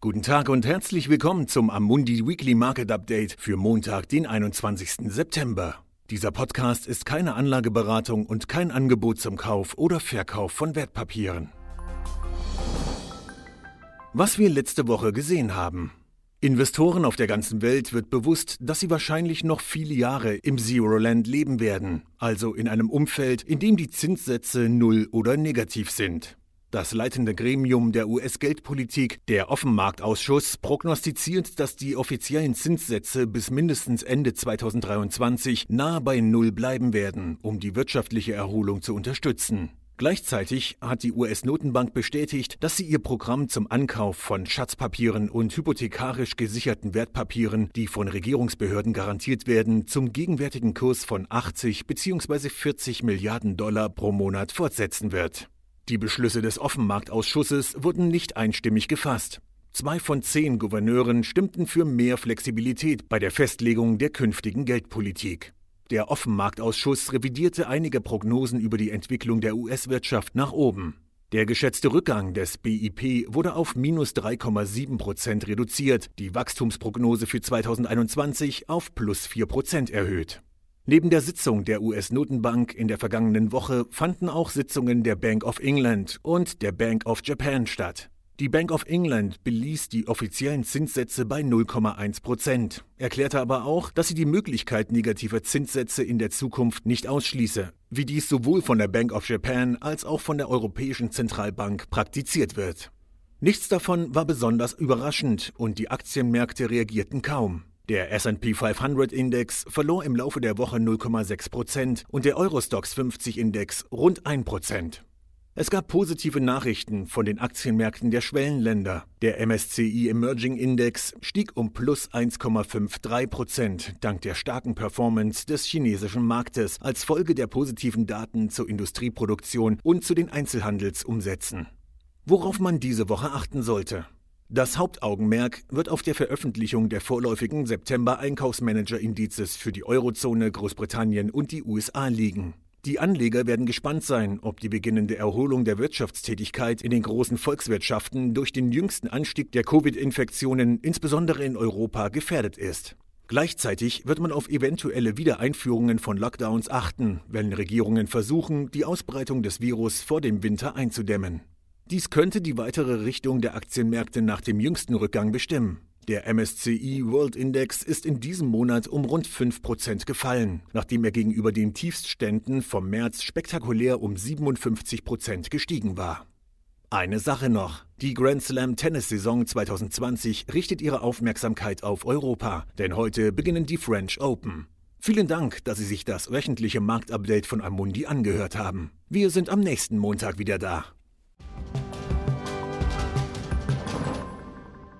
Guten Tag und herzlich willkommen zum Amundi Weekly Market Update für Montag, den 21. September. Dieser Podcast ist keine Anlageberatung und kein Angebot zum Kauf oder Verkauf von Wertpapieren. Was wir letzte Woche gesehen haben. Investoren auf der ganzen Welt wird bewusst, dass sie wahrscheinlich noch viele Jahre im Zero-Land leben werden, also in einem Umfeld, in dem die Zinssätze null oder negativ sind. Das leitende Gremium der US-Geldpolitik, der Offenmarktausschuss, prognostiziert, dass die offiziellen Zinssätze bis mindestens Ende 2023 nahe bei Null bleiben werden, um die wirtschaftliche Erholung zu unterstützen. Gleichzeitig hat die US-Notenbank bestätigt, dass sie ihr Programm zum Ankauf von Schatzpapieren und hypothekarisch gesicherten Wertpapieren, die von Regierungsbehörden garantiert werden, zum gegenwärtigen Kurs von 80 bzw. 40 Milliarden Dollar pro Monat fortsetzen wird. Die Beschlüsse des Offenmarktausschusses wurden nicht einstimmig gefasst. Zwei von zehn Gouverneuren stimmten für mehr Flexibilität bei der Festlegung der künftigen Geldpolitik. Der Offenmarktausschuss revidierte einige Prognosen über die Entwicklung der US-Wirtschaft nach oben. Der geschätzte Rückgang des BIP wurde auf minus 3,7 Prozent reduziert, die Wachstumsprognose für 2021 auf plus 4 Prozent erhöht. Neben der Sitzung der US-Notenbank in der vergangenen Woche fanden auch Sitzungen der Bank of England und der Bank of Japan statt. Die Bank of England beließ die offiziellen Zinssätze bei 0,1 Prozent, erklärte aber auch, dass sie die Möglichkeit negativer Zinssätze in der Zukunft nicht ausschließe, wie dies sowohl von der Bank of Japan als auch von der Europäischen Zentralbank praktiziert wird. Nichts davon war besonders überraschend und die Aktienmärkte reagierten kaum. Der SP 500 Index verlor im Laufe der Woche 0,6 Prozent und der Eurostox 50 Index rund 1 Prozent. Es gab positive Nachrichten von den Aktienmärkten der Schwellenländer. Der MSCI Emerging Index stieg um plus 1,53 Prozent dank der starken Performance des chinesischen Marktes als Folge der positiven Daten zur Industrieproduktion und zu den Einzelhandelsumsätzen. Worauf man diese Woche achten sollte. Das Hauptaugenmerk wird auf der Veröffentlichung der vorläufigen September-Einkaufsmanager-Indizes für die Eurozone, Großbritannien und die USA liegen. Die Anleger werden gespannt sein, ob die beginnende Erholung der Wirtschaftstätigkeit in den großen Volkswirtschaften durch den jüngsten Anstieg der Covid-Infektionen, insbesondere in Europa, gefährdet ist. Gleichzeitig wird man auf eventuelle Wiedereinführungen von Lockdowns achten, wenn Regierungen versuchen, die Ausbreitung des Virus vor dem Winter einzudämmen. Dies könnte die weitere Richtung der Aktienmärkte nach dem jüngsten Rückgang bestimmen. Der MSCI World Index ist in diesem Monat um rund 5% gefallen, nachdem er gegenüber den Tiefstständen vom März spektakulär um 57% gestiegen war. Eine Sache noch. Die Grand Slam Tennis-Saison 2020 richtet ihre Aufmerksamkeit auf Europa, denn heute beginnen die French Open. Vielen Dank, dass Sie sich das wöchentliche Marktupdate von Amundi angehört haben. Wir sind am nächsten Montag wieder da.